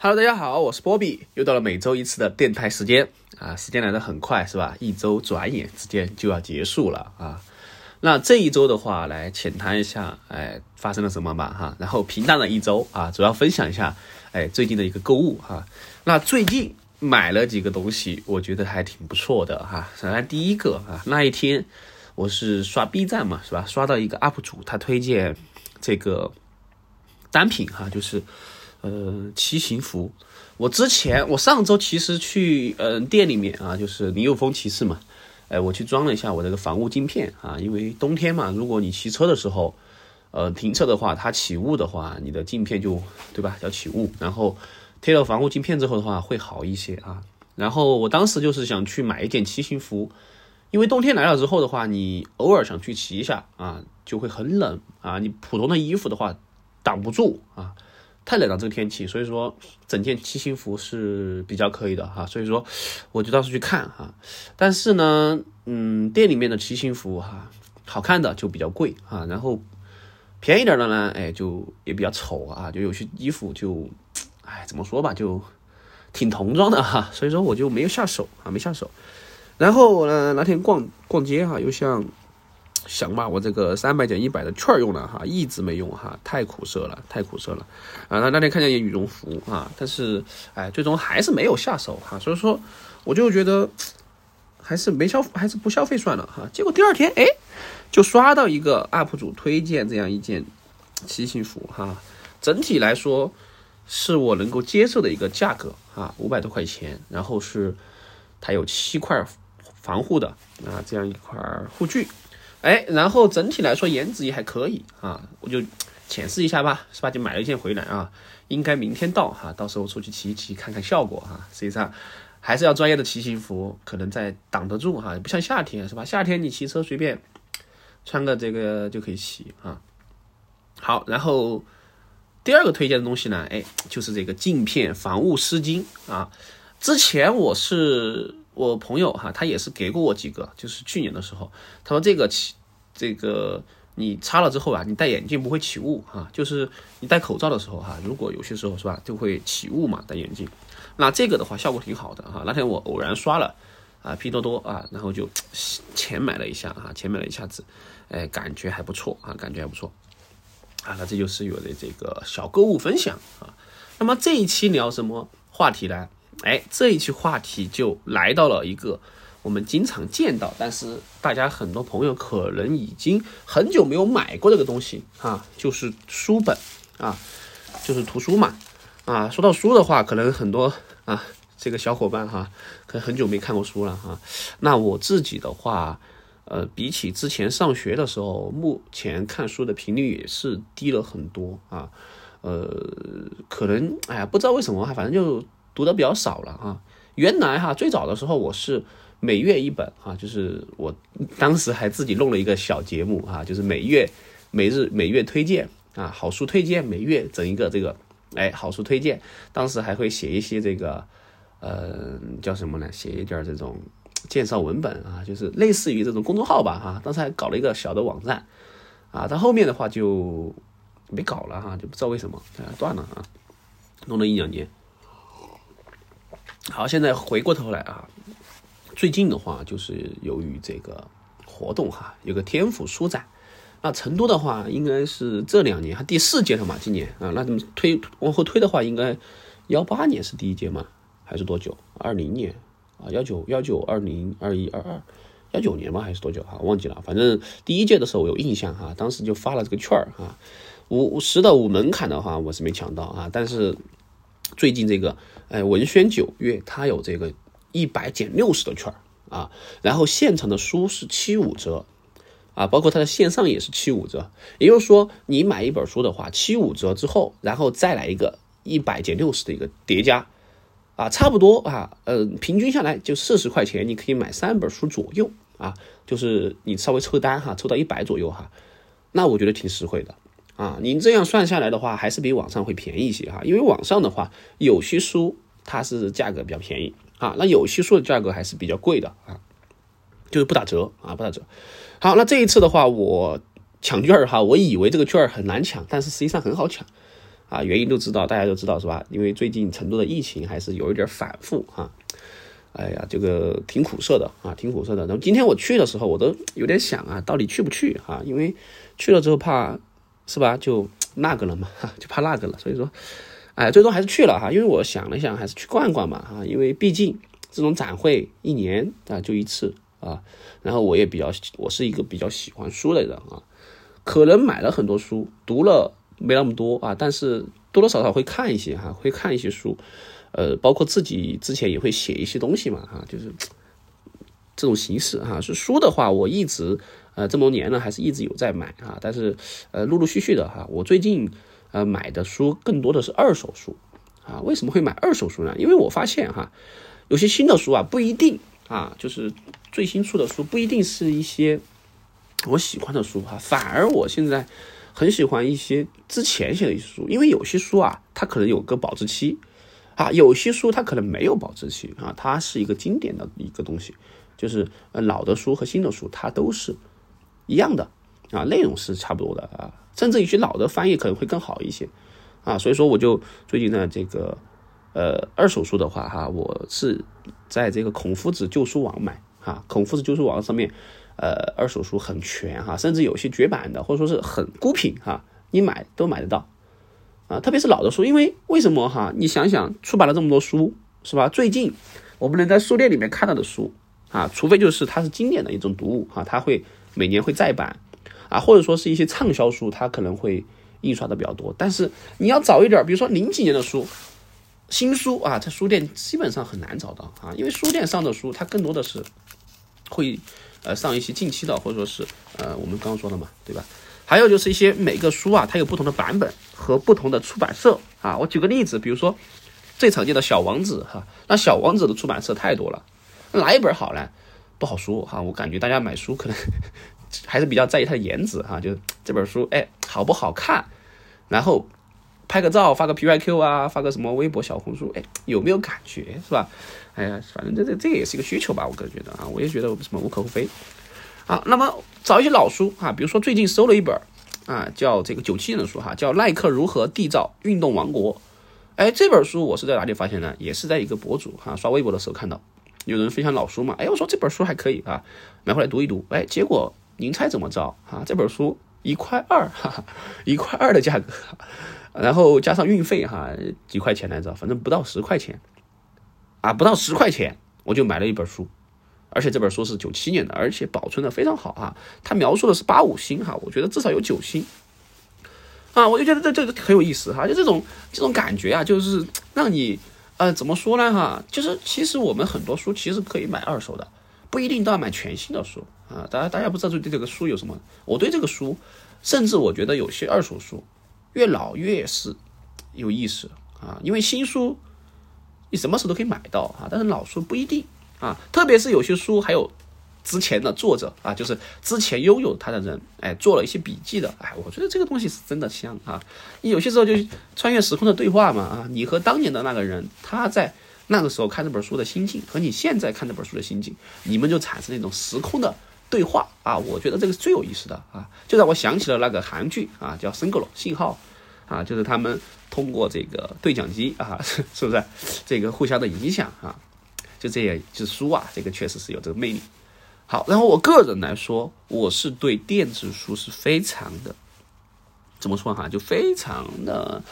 Hello，大家好，我是波比，又到了每周一次的电台时间啊，时间来得很快是吧？一周转眼之间就要结束了啊。那这一周的话，来浅谈一下，哎，发生了什么吧哈。然后平淡的一周啊，主要分享一下，哎，最近的一个购物哈。那最近买了几个东西，我觉得还挺不错的哈。首先第一个啊，那一天我是刷 B 站嘛，是吧？刷到一个 UP 主，他推荐这个单品哈，就是。呃，骑行服，我之前我上周其实去嗯店里面啊，就是林有峰骑士嘛，哎，我去装了一下我这个防雾镜片啊，因为冬天嘛，如果你骑车的时候，呃停车的话，它起雾的话，你的镜片就对吧，要起雾，然后贴了防雾镜片之后的话会好一些啊。然后我当时就是想去买一件骑行服，因为冬天来了之后的话，你偶尔想去骑一下啊，就会很冷啊，你普通的衣服的话挡不住啊。太冷了，这个天气，所以说整件骑行服是比较可以的哈，所以说我就当时去看哈，但是呢，嗯，店里面的骑行服哈，好看的就比较贵啊，然后便宜点的呢，哎，就也比较丑啊，就有些衣服就，哎，怎么说吧，就挺童装的哈，所以说我就没有下手啊，没下手，然后呢，那天逛逛街哈，又像。想把我这个三百减一百的券用了哈，一直没用哈，太苦涩了，太苦涩了啊！那那天看见一件羽绒服啊，但是哎，最终还是没有下手哈，所以说我就觉得还是没消，还是不消费算了哈。结果第二天哎，就刷到一个 UP 主推荐这样一件骑行服哈，整体来说是我能够接受的一个价格啊，五百多块钱，然后是它有七块防护的啊，这样一块护具。哎，然后整体来说颜值也还可以啊，我就浅试一下吧，是吧？就买了一件回来啊，应该明天到哈，到时候出去骑一骑看看效果哈。实际上还是要专业的骑行服，可能在挡得住哈，不像夏天是吧？夏天你骑车随便穿个这个就可以骑啊。好，然后第二个推荐的东西呢，哎，就是这个镜片防雾湿巾啊。之前我是。我朋友哈，他也是给过我几个，就是去年的时候，他说这个起，这个你擦了之后啊，你戴眼镜不会起雾哈，就是你戴口罩的时候哈，如果有些时候是吧，就会起雾嘛，戴眼镜。那这个的话效果挺好的哈，那天我偶然刷了啊，拼多多啊，然后就钱买了一下啊，钱买了一下子，哎，感觉还不错啊，感觉还不错啊，那这就是我的这个小购物分享啊。那么这一期聊什么话题呢？哎，这一期话题就来到了一个我们经常见到，但是大家很多朋友可能已经很久没有买过这个东西啊，就是书本啊，就是图书嘛啊。说到书的话，可能很多啊，这个小伙伴哈，可能很久没看过书了哈。那我自己的话，呃，比起之前上学的时候，目前看书的频率也是低了很多啊。呃，可能哎呀，不知道为什么哈，反正就。读的比较少了哈，原来哈最早的时候我是每月一本哈，就是我当时还自己弄了一个小节目啊，就是每月每日每月推荐啊，好书推荐，每月整一个这个哎好书推荐，当时还会写一些这个呃叫什么呢？写一点这种介绍文本啊，就是类似于这种公众号吧哈，当时还搞了一个小的网站啊，到后面的话就没搞了哈，就不知道为什么啊断了啊，弄了一两年。好，现在回过头来啊，最近的话就是由于这个活动哈，有个天府书展，那成都的话应该是这两年，还第四届了嘛，今年啊，那怎么推往后推的话，应该幺八年是第一届吗？还是多久？二零年啊，幺九幺九二零二一二二幺九年吗？还是多久哈？忘记了，反正第一届的时候我有印象哈，当时就发了这个券儿哈，五十的五门槛的话我是没抢到啊，但是。最近这个，哎，文轩九月它有这个一百减六十的券啊，然后现场的书是七五折啊，包括它的线上也是七五折，也就是说你买一本书的话，七五折之后，然后再来一个一百减六十的一个叠加啊，差不多啊，呃，平均下来就四十块钱，你可以买三本书左右啊，就是你稍微抽单哈，抽到一百左右哈，那我觉得挺实惠的。啊，您这样算下来的话，还是比网上会便宜一些哈。因为网上的话，有些书它是价格比较便宜啊，那有些书的价格还是比较贵的啊，就是不打折啊，不打折。好，那这一次的话，我抢券儿哈，我以为这个券儿很难抢，但是实际上很好抢啊，原因都知道，大家都知道是吧？因为最近成都的疫情还是有一点反复哈。哎呀，这个挺苦涩的啊，挺苦涩的。然后今天我去的时候，我都有点想啊，到底去不去啊？因为去了之后怕是吧，就那个了嘛，就怕那个了。所以说，哎，最终还是去了哈。因为我想了想，还是去逛逛嘛哈。因为毕竟这种展会一年啊就一次啊。然后我也比较，我是一个比较喜欢书的人啊。可能买了很多书，读了没那么多啊，但是多多少少会看一些哈，会看一些书，呃，包括自己之前也会写一些东西嘛哈，就是这种形式哈。是书的话，我一直呃这么多年呢，还是一直有在买啊，但是呃陆陆续续的哈，我最近呃买的书更多的是二手书啊。为什么会买二手书呢？因为我发现哈，有些新的书啊不一定啊，就是最新出的书不一定是一些。我喜欢的书哈，反而我现在很喜欢一些之前写的一些书，因为有些书啊，它可能有个保质期啊，有些书它可能没有保质期啊，它是一个经典的一个东西，就是呃老的书和新的书它都是一样的啊，内容是差不多的啊，甚至一些老的翻译可能会更好一些啊，所以说我就最近呢这个呃二手书的话哈，我是在这个孔夫子旧书网买哈，孔夫子旧书网上面。呃，二手书很全哈，甚至有些绝版的，或者说是很孤品哈，你买都买得到啊。特别是老的书，因为为什么哈？你想想，出版了这么多书，是吧？最近我们能在书店里面看到的书啊，除非就是它是经典的一种读物哈，它会每年会再版啊，或者说是一些畅销书，它可能会印刷的比较多。但是你要早一点，比如说零几年的书，新书啊，在书店基本上很难找到啊，因为书店上的书它更多的是会。呃，上一些近期的，或者说是呃，我们刚刚说的嘛，对吧？还有就是一些每个书啊，它有不同的版本和不同的出版社啊。我举个例子，比如说最常见的小王子哈，那小王子的出版社太多了，哪一本好呢？不好说哈。我感觉大家买书可能 还是比较在意它的颜值哈，就是这本书哎好不好看，然后。拍个照，发个 P Y Q 啊，发个什么微博、小红书，哎，有没有感觉是吧？哎呀，反正这这这也是一个需求吧，我个人觉得啊，我也觉得什么无可厚非。啊，那么找一些老书啊，比如说最近收了一本啊，叫这个九七年的书哈，叫《耐克如何缔造运动王国》。哎，这本书我是在哪里发现呢？也是在一个博主哈刷微博的时候看到，有人分享老书嘛。哎，我说这本书还可以啊，买回来读一读。哎，结果您猜怎么着啊？这本书一块二，哈哈，一块二的价格。然后加上运费哈，几块钱来着，反正不到十块钱，啊，不到十块钱我就买了一本书，而且这本书是九七年的，而且保存的非常好哈。它描述的是八五星哈，我觉得至少有九星，啊，我就觉得这这很有意思哈，就这种这种感觉啊，就是让你呃怎么说呢哈，就是其实我们很多书其实可以买二手的，不一定都要买全新的书啊。大家大家不知道对这个书有什么？我对这个书，甚至我觉得有些二手书。越老越是有意思啊，因为新书你什么时候都可以买到啊，但是老书不一定啊，特别是有些书还有之前的作者啊，就是之前拥有它的人，哎，做了一些笔记的，哎，我觉得这个东西是真的香啊。你有些时候就穿越时空的对话嘛啊，你和当年的那个人，他在那个时候看这本书的心境，和你现在看这本书的心境，你们就产生那种时空的。对话啊，我觉得这个是最有意思的啊，就让我想起了那个韩剧啊，叫《Single 信号》啊，就是他们通过这个对讲机啊，是不是这个互相的影响啊？就这样，就是书啊，这个确实是有这个魅力。好，然后我个人来说，我是对电子书是非常的，怎么说哈，就非常的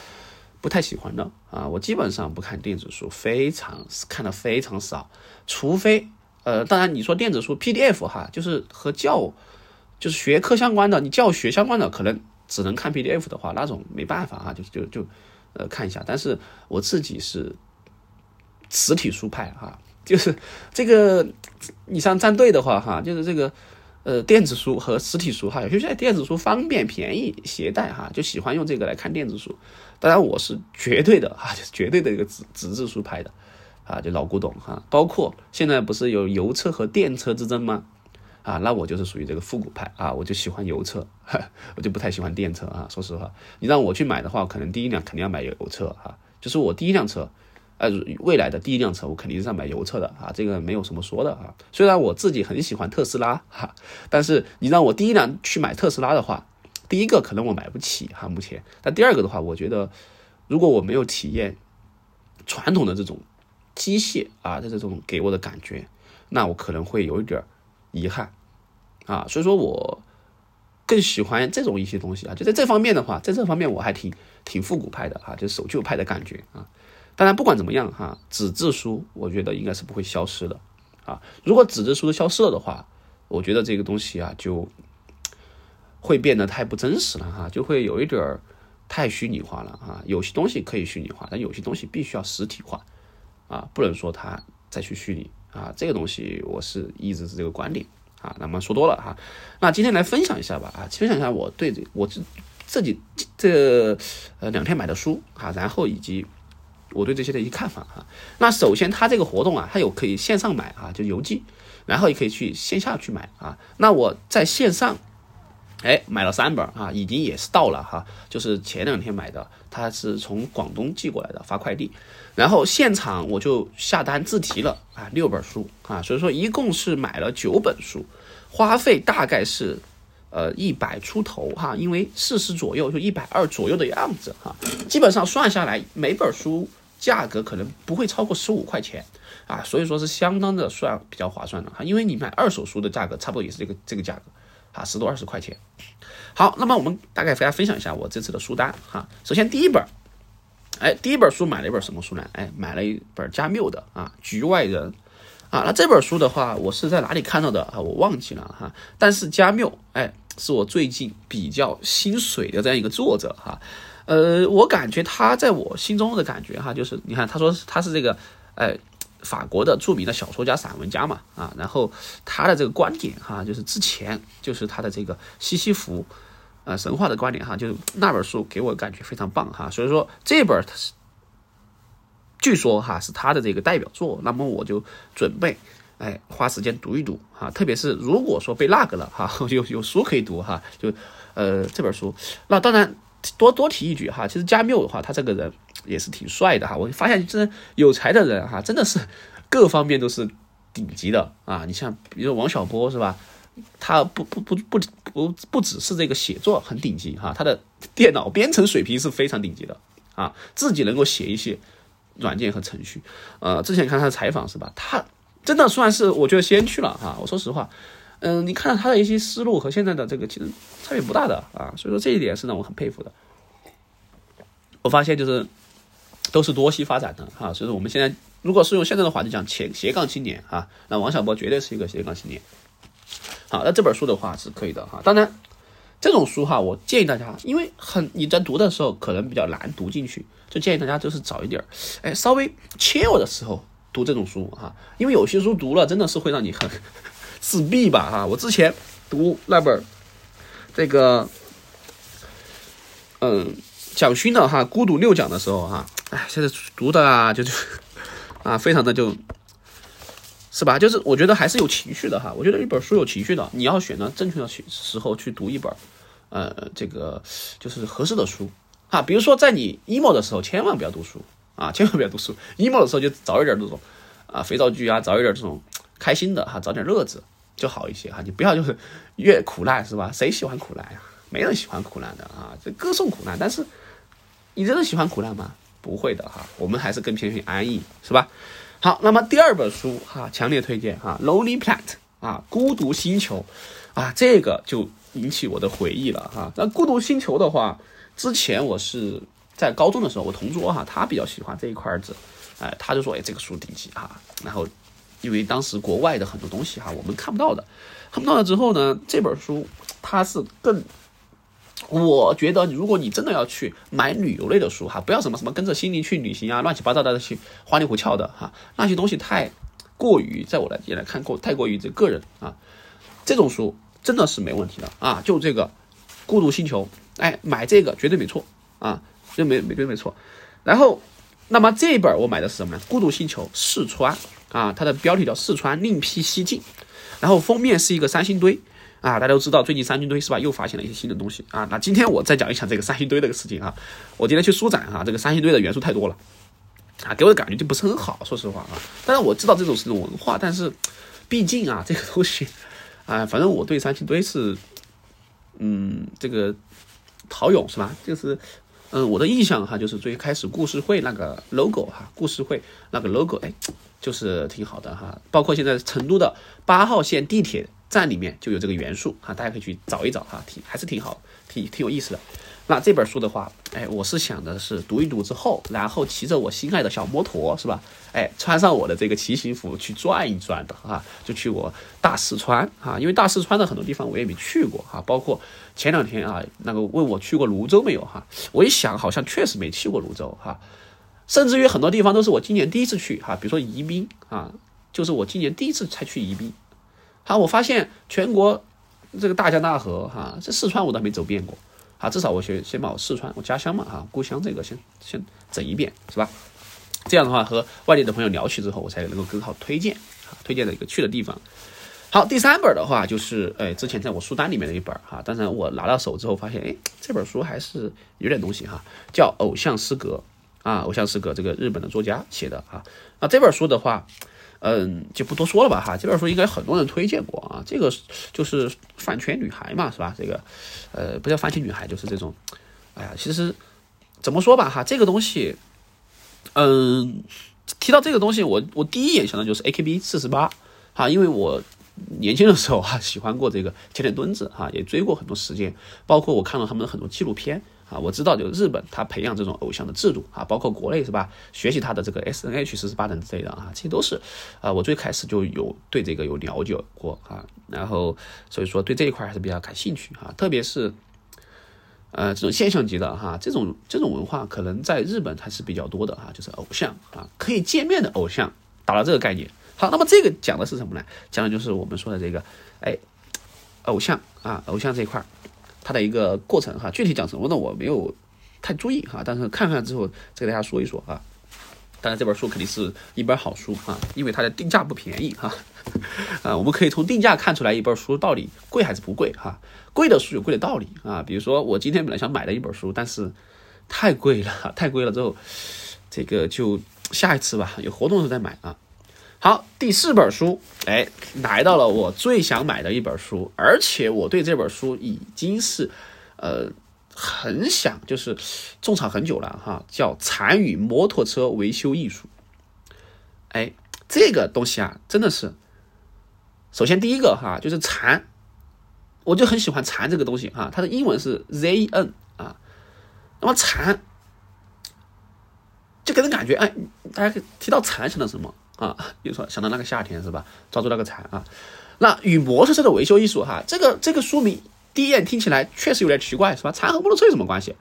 不太喜欢的啊，我基本上不看电子书，非常看的非常少，除非。呃，当然，你说电子书 PDF 哈，就是和教，就是学科相关的，你教学相关的，可能只能看 PDF 的话，那种没办法哈，就就就，呃，看一下。但是我自己是实体书派哈，就是这个你像站队的话哈，就是这个呃电子书和实体书哈，有些在电子书方便便宜携带哈，就喜欢用这个来看电子书。当然，我是绝对的哈，就 绝对的一个纸纸质书派的。啊，就老古董哈，包括现在不是有油车和电车之争吗？啊，那我就是属于这个复古派啊，我就喜欢油车，我就不太喜欢电车啊。说实话，你让我去买的话，可能第一辆肯定要买油车哈，就是我第一辆车，呃，未来的第一辆车，我肯定是要买油车的啊，这个没有什么说的啊。虽然我自己很喜欢特斯拉哈，但是你让我第一辆去买特斯拉的话，第一个可能我买不起哈，目前，但第二个的话，我觉得。如果我没有体验传统的这种机械啊的这种给我的感觉，那我可能会有一点遗憾啊。所以说我更喜欢这种一些东西啊。就在这方面的话，在这方面我还挺挺复古派的哈，就守旧派的感觉啊。当然不管怎么样哈，纸质书我觉得应该是不会消失的啊。如果纸质书都消失了的话，我觉得这个东西啊就会变得太不真实了哈，就会有一点儿。太虚拟化了啊！有些东西可以虚拟化，但有些东西必须要实体化啊！不能说它再去虚拟啊！这个东西我是一直是这个观点啊。那么说多了哈，那今天来分享一下吧啊，分享一下我对这我这自己这呃两天买的书啊，然后以及我对这些的一些看法哈。那首先它这个活动啊，它有可以线上买啊，就邮寄，然后也可以去线下去买啊。那我在线上。哎，买了三本啊，已经也是到了哈，就是前两天买的，它是从广东寄过来的，发快递，然后现场我就下单自提了啊，六本书啊，所以说一共是买了九本书，花费大概是呃一百出头哈，因为四十左右就一百二左右的样子哈，基本上算下来每本书价格可能不会超过十五块钱啊，所以说是相当的算比较划算的哈，因为你买二手书的价格差不多也是这个这个价格。啊，十多二十块钱。好，那么我们大概给大家分享一下我这次的书单哈。首先第一本，哎，第一本书买了一本什么书呢？哎，买了一本加缪的啊，《局外人》啊。那这本书的话，我是在哪里看到的啊？我忘记了哈。但是加缪，哎，是我最近比较心水的这样一个作者哈。呃，我感觉他在我心中的感觉哈，就是你看，他说他是这个，哎。法国的著名的小说家、散文家嘛，啊，然后他的这个观点哈，就是之前就是他的这个西西弗，呃，神话的观点哈，就是那本书给我感觉非常棒哈，所以说这本他是，据说哈是他的这个代表作，那么我就准备哎花时间读一读哈，特别是如果说被那个了哈，有有书可以读哈，就呃这本书，那当然多多提一句哈，其实加缪的话，他这个人。也是挺帅的哈，我发现真有才的人哈，真的是各方面都是顶级的啊！你像比如王小波是吧？他不不不不不不只是这个写作很顶级哈，他的电脑编程水平是非常顶级的啊，自己能够写一些软件和程序。呃，之前看他的采访是吧？他真的算是我觉得先驱了哈。我说实话，嗯，你看到他的一些思路和现在的这个其实差别不大的啊，所以说这一点是让我很佩服的。我发现就是。都是多栖发展的哈，所以说我们现在如果是用现在的话就讲斜斜杠青年啊，那王小波绝对是一个斜杠青年。好，那这本书的话是可以的哈，当然这种书哈，我建议大家，因为很你在读的时候可能比较难读进去，就建议大家就是早一点儿，哎，稍微切我的时候读这种书哈，因为有些书读了真的是会让你很 自闭吧哈。我之前读那本这个，嗯。蒋勋的哈《孤独六讲》的时候哈，哎，现在读的啊，就就 啊，非常的就，是吧？就是我觉得还是有情绪的哈。我觉得一本书有情绪的，你要选择正确的时时候去读一本，呃，这个就是合适的书啊。比如说在你 emo 的时候，千万不要读书啊，千万不要读书。emo 的时候就找一点这种啊肥皂剧啊，找一点这种开心的哈，找点乐子就好一些哈。你不要就是 越苦难是吧？谁喜欢苦难呀？没人喜欢苦难的啊，这歌颂苦难，但是。你真的喜欢苦难吗？不会的哈，我们还是更偏向于安逸，是吧？好，那么第二本书哈，强烈推荐哈，《Lonely Planet》啊，《孤独星球》啊，这个就引起我的回忆了哈。那《孤独星球》的话，之前我是在高中的时候，我同桌哈，他比较喜欢这一块儿子，哎，他就说，哎，这个书顶级哈。然后，因为当时国外的很多东西哈，我们看不到的，看不到了之后呢，这本书它是更。我觉得，如果你真的要去买旅游类的书哈，不要什么什么跟着心灵去旅行啊，乱七八糟的去花里胡哨的哈，那些东西太过于，在我来也来看过，太过于这个人啊，这种书真的是没问题的啊，就这个《孤独星球》，哎，买这个绝对没错啊，绝对没没绝对没错。然后，那么这一本我买的是什么呢？《孤独星球四川》啊，它的标题叫《四川另辟蹊径》，然后封面是一个三星堆。啊，大家都知道最近三星堆是吧？又发现了一些新的东西啊。那今天我再讲一讲这个三星堆这个事情啊。我今天去书展哈，这个三星堆的元素太多了啊，给我的感觉就不是很好，说实话啊。当然我知道这种是种文化，但是毕竟啊，这个东西啊，反正我对三星堆是嗯，这个陶俑是吧？就是嗯，我的印象哈，就是最开始故事会那个 logo 哈，故事会那个 logo，哎，就是挺好的哈。包括现在成都的八号线地铁站里面就有这个元素哈，大家可以去找一找哈，挺还是挺好，挺挺有意思的。那这本书的话，哎，我是想的是读一读之后，然后骑着我心爱的小摩托，是吧？哎，穿上我的这个骑行服去转一转的啊，就去过大四川啊，因为大四川的很多地方我也没去过哈，包括前两天啊，那个问我去过泸州没有哈，我一想好像确实没去过泸州哈，甚至于很多地方都是我今年第一次去哈，比如说宜宾啊，就是我今年第一次才去宜宾，好，我发现全国这个大江大河哈，这四川我都没走遍过。啊，至少我先先把我四川我家乡嘛哈，故乡这个先先整一遍是吧？这样的话和外地的朋友聊起之后，我才能够更好推荐啊，推荐的一个去的地方。好，第三本的话就是哎，之前在我书单里面的一本哈，但是我拿到手之后发现，哎，这本书还是有点东西哈，叫《偶像诗歌》啊，《偶像诗歌》这个日本的作家写的啊，那这本书的话。嗯，就不多说了吧哈。这本书应该很多人推荐过啊。这个就是饭圈女孩嘛，是吧？这个，呃，不叫饭圈女孩，就是这种。哎呀，其实怎么说吧哈，这个东西，嗯，提到这个东西，我我第一眼想到就是 A K B 四十八哈，因为我年轻的时候哈喜欢过这个甜甜墩子哈，也追过很多时间，包括我看了他们的很多纪录片。啊，我知道，就日本，他培养这种偶像的制度啊，包括国内是吧？学习他的这个 S N H 四十八等之类的啊，这些都是啊，我最开始就有对这个有了解过啊，然后所以说对这一块还是比较感兴趣啊，特别是呃这种现象级的哈，这种这种文化可能在日本还是比较多的哈，就是偶像啊，可以见面的偶像，打了这个概念。好，那么这个讲的是什么呢？讲的就是我们说的这个哎，偶像啊，偶像这一块。它的一个过程哈，具体讲什么呢？我没有太注意哈，但是看看之后再给大家说一说啊。当然这本书肯定是一本好书啊，因为它的定价不便宜哈。啊，我们可以从定价看出来一本书到底贵还是不贵哈。贵的书有贵的道理啊，比如说我今天本来想买的一本书，但是太贵了，太贵了之后，这个就下一次吧，有活动的时候再买啊。好，第四本书，哎，来到了我最想买的一本书，而且我对这本书已经是，呃，很想就是种草很久了哈，叫《残与摩托车维修艺术》。哎，这个东西啊，真的是，首先第一个哈，就是残，我就很喜欢残这个东西哈，它的英文是 Z N 啊，那么残，就给人感觉，哎，大家提到残想到什么？啊，比如说想到那个夏天是吧？抓住那个蝉啊，那与摩托车的维修艺术哈，这个这个书名第一眼听起来确实有点奇怪是吧？蝉和摩托车有什么关系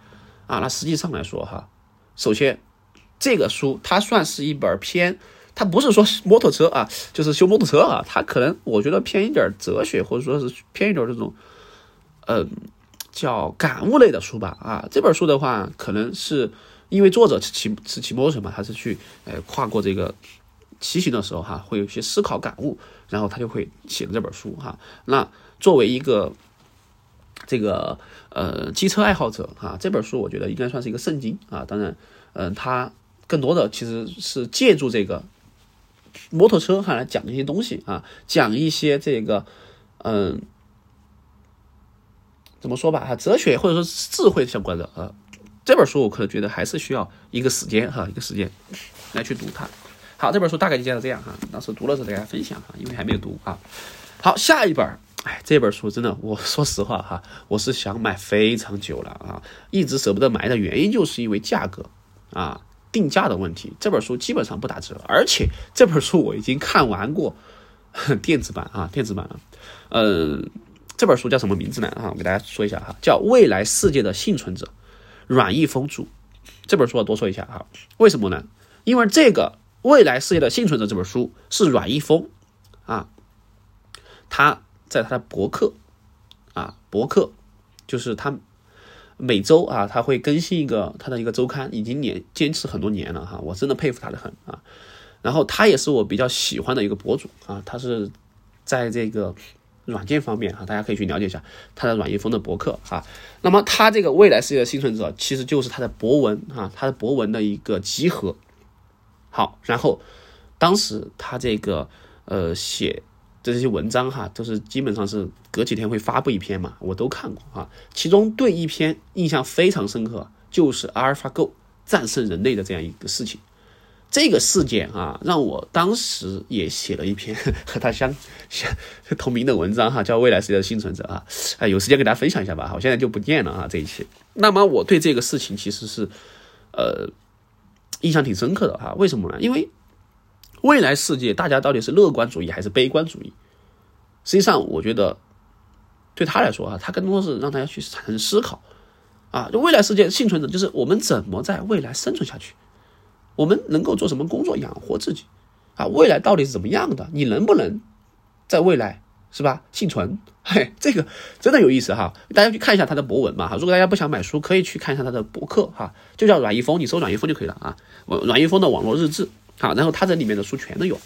啊？那实际上来说哈，首先这个书它算是一本偏，它不是说摩托车啊，就是修摩托车啊，它可能我觉得偏一点哲学或者说是偏一点这种，嗯，叫感悟类的书吧啊。这本书的话，可能是因为作者是骑是骑摩托车嘛，他是去呃跨过这个。骑行的时候哈，会有一些思考感悟，然后他就会写了这本书哈。那作为一个这个呃机车爱好者哈，这本书我觉得应该算是一个圣经啊。当然，嗯，他更多的其实是借助这个摩托车哈来讲一些东西啊，讲一些这个嗯怎么说吧哈，哲学或者说智慧相关的啊。这本书我可能觉得还是需要一个时间哈，一个时间来去读它。好，这本书大概就介绍这样哈。当时读了之后，大家分享哈，因为还没有读啊。好，下一本，哎，这本书真的，我 说实话哈，我是想买非常久了啊，一直舍不得买的原因就是因为价格啊，定价的问题。这本书基本上不打折，而且这本书我已经看完过 电子版啊，电子版了。嗯，这本书叫什么名字呢？啊，我给大家说一下哈，叫《未来世界的幸存者》，阮义峰著。这本书我多说一下哈，为什么呢？因为这个。未来世界的幸存者这本书是阮一峰啊，他在他的博客啊，博客就是他每周啊，他会更新一个他的一个周刊，已经年坚持很多年了哈，我真的佩服他的很啊。然后他也是我比较喜欢的一个博主啊，他是在这个软件方面啊，大家可以去了解一下他的阮一峰的博客啊。那么他这个未来世界的幸存者其实就是他的博文啊，他的博文的一个集合。好，然后当时他这个呃写这些文章哈，都是基本上是隔几天会发布一篇嘛，我都看过啊。其中对一篇印象非常深刻，就是阿尔法狗战胜人类的这样一个事情。这个事件啊，让我当时也写了一篇和他相 相同名的文章哈，叫《未来世界的幸存者》啊，哎，有时间给大家分享一下吧。我现在就不念了啊，这一期。那么我对这个事情其实是，呃，印象挺深刻的哈。为什么呢？因为未来世界大家到底是乐观主义还是悲观主义？实际上，我觉得对他来说啊，他更多是让大家去产生思考啊。就未来世界幸存者，就是我们怎么在未来生存下去。我们能够做什么工作养活自己啊？未来到底是怎么样的？你能不能在未来是吧幸存？嘿，这个真的有意思哈！大家去看一下他的博文嘛哈。如果大家不想买书，可以去看一下他的博客哈，就叫阮一峰，你搜阮一峰就可以了啊。阮阮一峰的网络日志好，然后他这里面的书全都有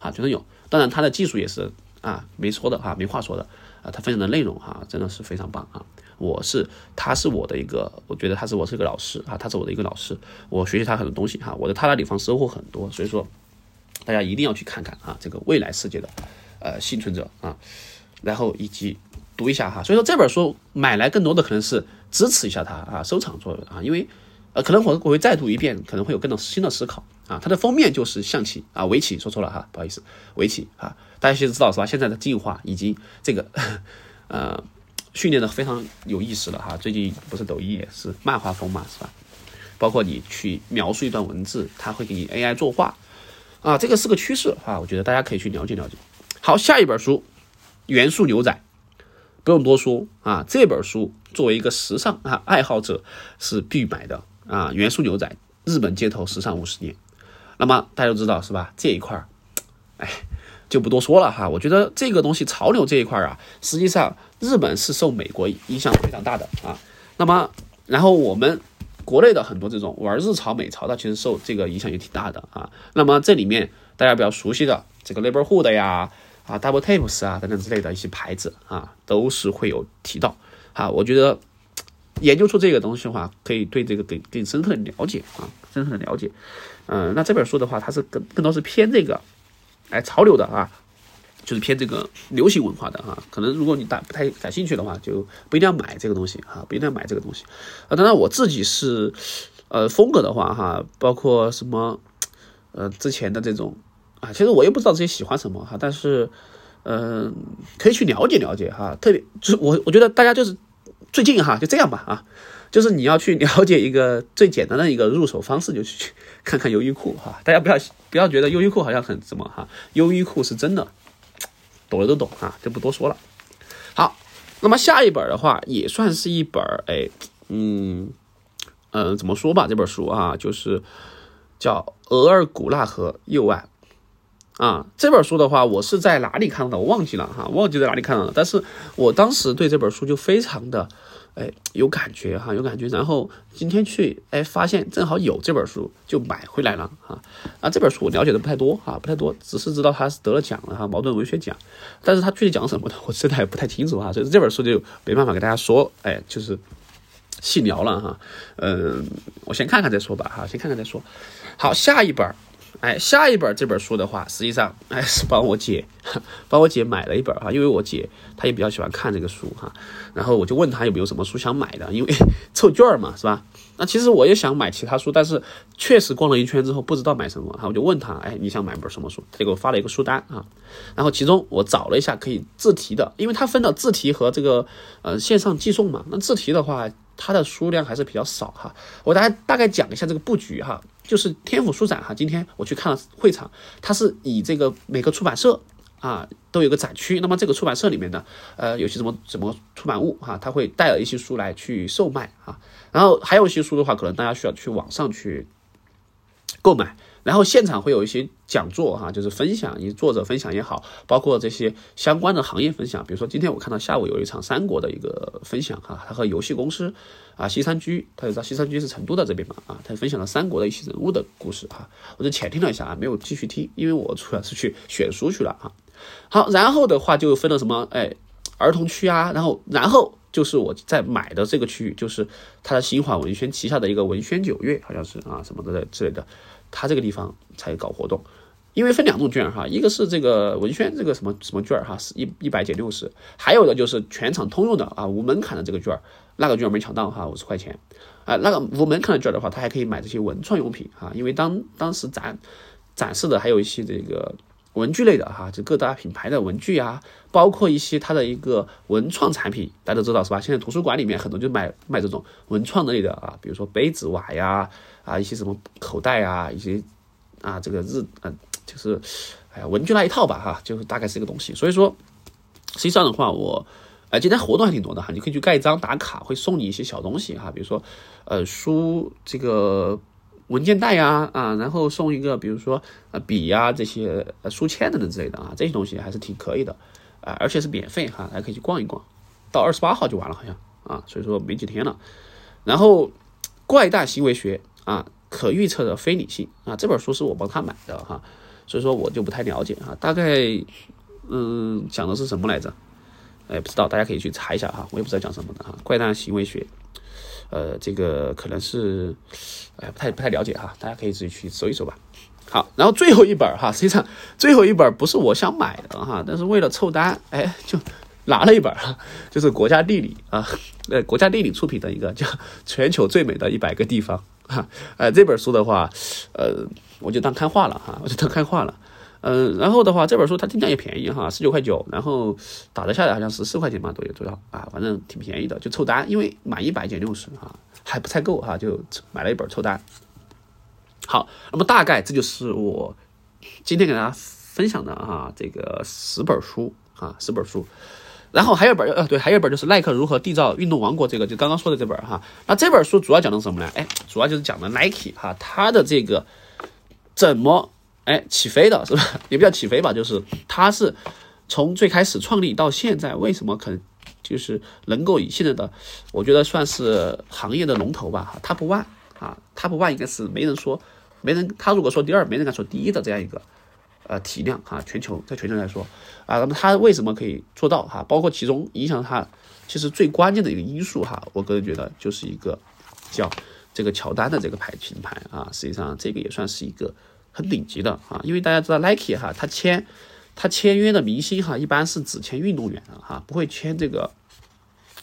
啊，全都有。当然他的技术也是啊，没说的哈，没话说的啊。他分享的内容哈，真的是非常棒啊。我是，他是我的一个，我觉得他是我是一个老师啊，他是我的一个老师，我学习他很多东西哈，我在他那地方收获很多，所以说大家一定要去看看啊，这个未来世界的呃幸存者啊，然后以及读一下哈，所以说这本书买来更多的可能是支持一下他啊，收藏作用啊，因为呃可能我我会再读一遍，可能会有更多新的思考啊，它的封面就是象棋啊，围棋说错了哈，不好意思，围棋啊，大家其实知道是吧？现在的进化以及这个 呃。训练的非常有意思了哈，最近不是抖音也是漫画风嘛，是吧？包括你去描述一段文字，它会给你 AI 作画，啊，这个是个趋势啊，我觉得大家可以去了解了解。好，下一本书《元素牛仔》，不用多说啊，这本书作为一个时尚啊爱好者是必买的啊，《元素牛仔》日本街头时尚五十年，那么大家都知道是吧？这一块儿，哎。就不多说了哈，我觉得这个东西潮流这一块儿啊，实际上日本是受美国影响非常大的啊。那么，然后我们国内的很多这种玩日潮美潮的，其实受这个影响也挺大的啊。那么这里面大家比较熟悉的这个 Neighborhood 呀、啊 Double Tapes 啊等等之类的一些牌子啊，都是会有提到啊。我觉得研究出这个东西的话，可以对这个更更深刻的了解啊，深刻的了解。嗯，那这本书的话，它是更更多是偏这个。哎，潮流的啊，就是偏这个流行文化的啊，可能如果你大不太感兴趣的话，就不一定要买这个东西啊，不一定要买这个东西。啊，当然我自己是，呃，风格的话哈，包括什么，呃，之前的这种啊，其实我也不知道自己喜欢什么哈，但是，嗯，可以去了解了解哈，特别就是我我觉得大家就是最近哈就这样吧啊。就是你要去了解一个最简单的一个入手方式，就去看看优衣库哈。大家不要不要觉得优衣库好像很什么哈，优衣库是真的，懂的都懂啊，就不多说了。好，那么下一本的话也算是一本哎，嗯嗯，怎么说吧，这本书啊，就是叫《额尔古纳河右岸》啊。这本书的话，我是在哪里看到的？我忘记了哈，忘记在哪里看到了。但是我当时对这本书就非常的。哎，有感觉哈，有感觉。然后今天去，哎，发现正好有这本书，就买回来了哈。啊，这本书我了解的不太多哈，不太多，只是知道他是得了奖了哈，茅盾文学奖。但是他具体讲什么的，我真的也不太清楚哈。所以这本书就没办法给大家说，哎，就是细聊了哈。嗯，我先看看再说吧哈，先看看再说。好，下一本。哎，下一本这本书的话，实际上哎是帮我姐，帮我姐买了一本哈，因为我姐她也比较喜欢看这个书哈，然后我就问她有没有什么书想买的，因为凑券嘛是吧？那其实我也想买其他书，但是确实逛了一圈之后不知道买什么哈，我就问她，哎，你想买本什么书？她就给我发了一个书单啊，然后其中我找了一下可以自提的，因为它分了自提和这个呃线上寄送嘛，那自提的话它的数量还是比较少哈，我大概大概讲一下这个布局哈。就是天府书展哈，今天我去看了会场，它是以这个每个出版社啊都有个展区，那么这个出版社里面呢，呃，有些什么什么出版物哈，它会带了一些书来去售卖啊，然后还有一些书的话，可能大家需要去网上去购买。然后现场会有一些讲座哈，就是分享，以作者分享也好，包括这些相关的行业分享。比如说今天我看到下午有一场三国的一个分享哈，他和游戏公司啊西山居，他知道西山居是成都的这边嘛啊，他分享了三国的一些人物的故事哈，我就浅听了一下啊，没有继续听，因为我主要是去选书去了哈。好，然后的话就分了什么哎儿童区啊，然后然后就是我在买的这个区域，就是他的新华文轩旗下的一个文轩九月，好像是啊什么的之类的。他这个地方才搞活动，因为分两种券哈，一个是这个文轩这个什么什么券哈，是一一百减六十，还有的就是全场通用的啊无门槛的这个券那个券没抢到哈，五十块钱。啊，那个无门槛的券的话，他还可以买这些文创用品啊，因为当当时展展示的还有一些这个文具类的哈，就各大品牌的文具啊，包括一些它的一个文创产品，大家都知道是吧？现在图书馆里面很多就买卖这种文创类的啊，比如说杯子、碗呀，啊一些什么口袋啊，一些啊这个日嗯就是哎呀文具那一套吧哈，就是大概是一个东西。所以说，实际上的话我。呃，今天活动还挺多的哈，你可以去盖章打卡，会送你一些小东西哈，比如说，呃，书这个文件袋呀，啊，然后送一个，比如说呃笔呀这些呃书签等等之类的啊，这些东西还是挺可以的，啊，而且是免费哈，还可以去逛一逛，到二十八号就完了好像啊，所以说没几天了。然后怪诞行为学啊，可预测的非理性啊，这本书是我帮他买的哈，所以说我就不太了解啊，大概嗯讲的是什么来着？哎，不知道，大家可以去查一下哈，我也不知道讲什么的哈。怪诞行为学，呃，这个可能是，哎，不太不太了解哈，大家可以自己去搜一搜吧。好，然后最后一本哈，实际上最后一本不是我想买的哈，但是为了凑单，哎，就拿了一本哈，就是国家地理啊，呃，国家地理出品的一个叫《全球最美的一百个地方》哈，呃，这本书的话，呃，我就当看画了哈，我就当看画了。嗯，然后的话，这本书它定价也便宜哈，十九块九，然后打得下来好像十四块钱吧，左右左右啊，反正挺便宜的，就凑单，因为满一百减六十哈，还不太够哈，就买了一本凑单。好，那么大概这就是我今天给大家分享的哈，这个十本书啊，十本书，然后还有本呃对，还有一本就是耐克如何缔造运动王国，这个就刚刚说的这本哈，那这本书主要讲的什么呢？哎，主要就是讲的 Nike 哈，它的这个怎么。哎，起飞的是吧？也不叫起飞吧，就是它是从最开始创立到现在，为什么可就是能够以现在的，我觉得算是行业的龙头吧，Top One 啊，Top One 应该是没人说，没人他如果说第二，没人敢说第一的这样一个呃体量哈，全球在全球来说啊，那么他为什么可以做到哈？包括其中影响他其实最关键的一个因素哈，我个人觉得就是一个叫这个乔丹的这个牌品牌啊，实际上这个也算是一个。很顶级的啊，因为大家知道 Nike 哈，他签他签约的明星哈，一般是只签运动员的哈，不会签这个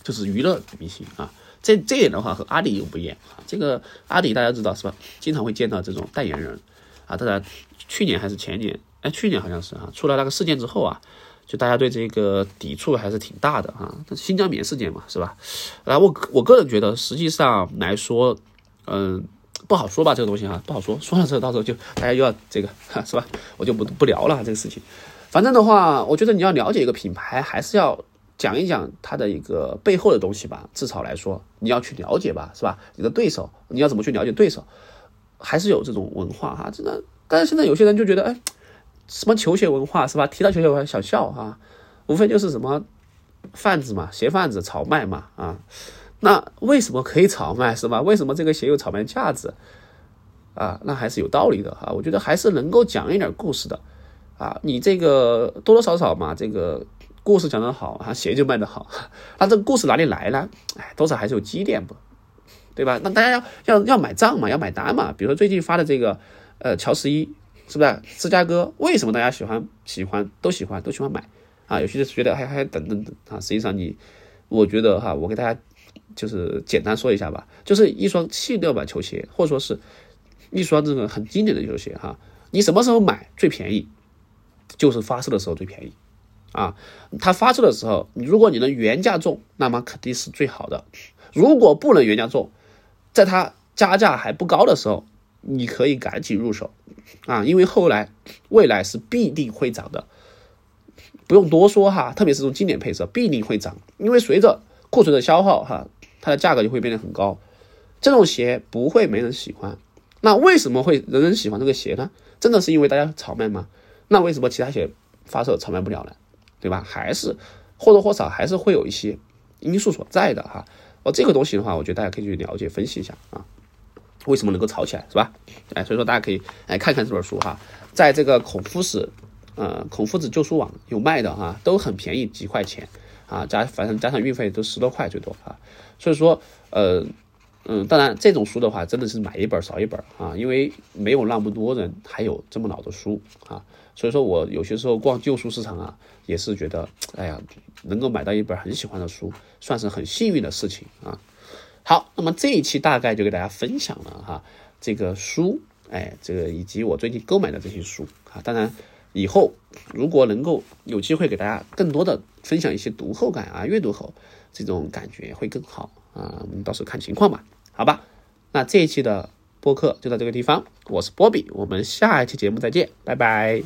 就是娱乐明星啊。这这点的话和阿迪又不一样啊。这个阿迪大家知道是吧？经常会见到这种代言人啊。当然，去年还是前年，哎，去年好像是啊，出了那个事件之后啊，就大家对这个抵触还是挺大的啊。新疆棉事件嘛，是吧？然后我我个人觉得，实际上来说，嗯。不好说吧，这个东西哈不好说，说了之后到时候就大家又要这个 是吧？我就不不聊了这个事情。反正的话，我觉得你要了解一个品牌，还是要讲一讲它的一个背后的东西吧。至少来说，你要去了解吧，是吧？你的对手，你要怎么去了解对手？还是有这种文化哈。真的，但是现在有些人就觉得，哎，什么球鞋文化是吧？提到球鞋我还想笑哈，无非就是什么贩子嘛，鞋贩子炒卖嘛啊。那为什么可以炒卖是吧？为什么这个鞋有炒卖价值啊？那还是有道理的哈。我觉得还是能够讲一点故事的啊。你这个多多少少嘛，这个故事讲得好啊，鞋就卖得好。那这个故事哪里来呢？哎，多少还是有积淀不，对吧？那大家要要要买账嘛，要买单嘛。比如说最近发的这个呃乔十一，是不是芝加哥？为什么大家喜欢喜欢都喜欢都喜欢买啊？有些人觉得还还等等等啊。实际上你，我觉得哈，我给大家。就是简单说一下吧，就是一双气垫版球鞋，或者说是一双这个很经典的球鞋哈。你什么时候买最便宜？就是发售的时候最便宜啊。它发售的时候，如果你能原价中，那么肯定是最好的。如果不能原价中，在它加价还不高的时候，你可以赶紧入手啊，因为后来未来是必定会涨的，不用多说哈。特别是这种经典配色，必定会涨，因为随着库存的消耗哈。它的价格就会变得很高，这种鞋不会没人喜欢。那为什么会人人喜欢这个鞋呢？真的是因为大家炒卖吗？那为什么其他鞋发售炒卖不了呢？对吧？还是或多或少还是会有一些因素所在的哈。哦，这个东西的话，我觉得大家可以去了解分析一下啊，为什么能够炒起来是吧？哎，所以说大家可以来看看这本书哈，在这个孔夫子呃孔夫子旧书网有卖的哈，都很便宜，几块钱。啊，加反正加上运费都十多块最多啊，所以说，呃，嗯，当然这种书的话，真的是买一本少一本啊，因为没有那么多人还有这么老的书啊。所以说我有些时候逛旧书市场啊，也是觉得，哎呀，能够买到一本很喜欢的书，算是很幸运的事情啊。好，那么这一期大概就给大家分享了哈，这个书，哎，这个以及我最近购买的这些书啊。当然，以后如果能够有机会给大家更多的分享一些读后感啊，阅读后这种感觉会更好啊。我们到时候看情况吧。好吧，那这一期的播客就到这个地方，我是波比，我们下一期节目再见，拜拜。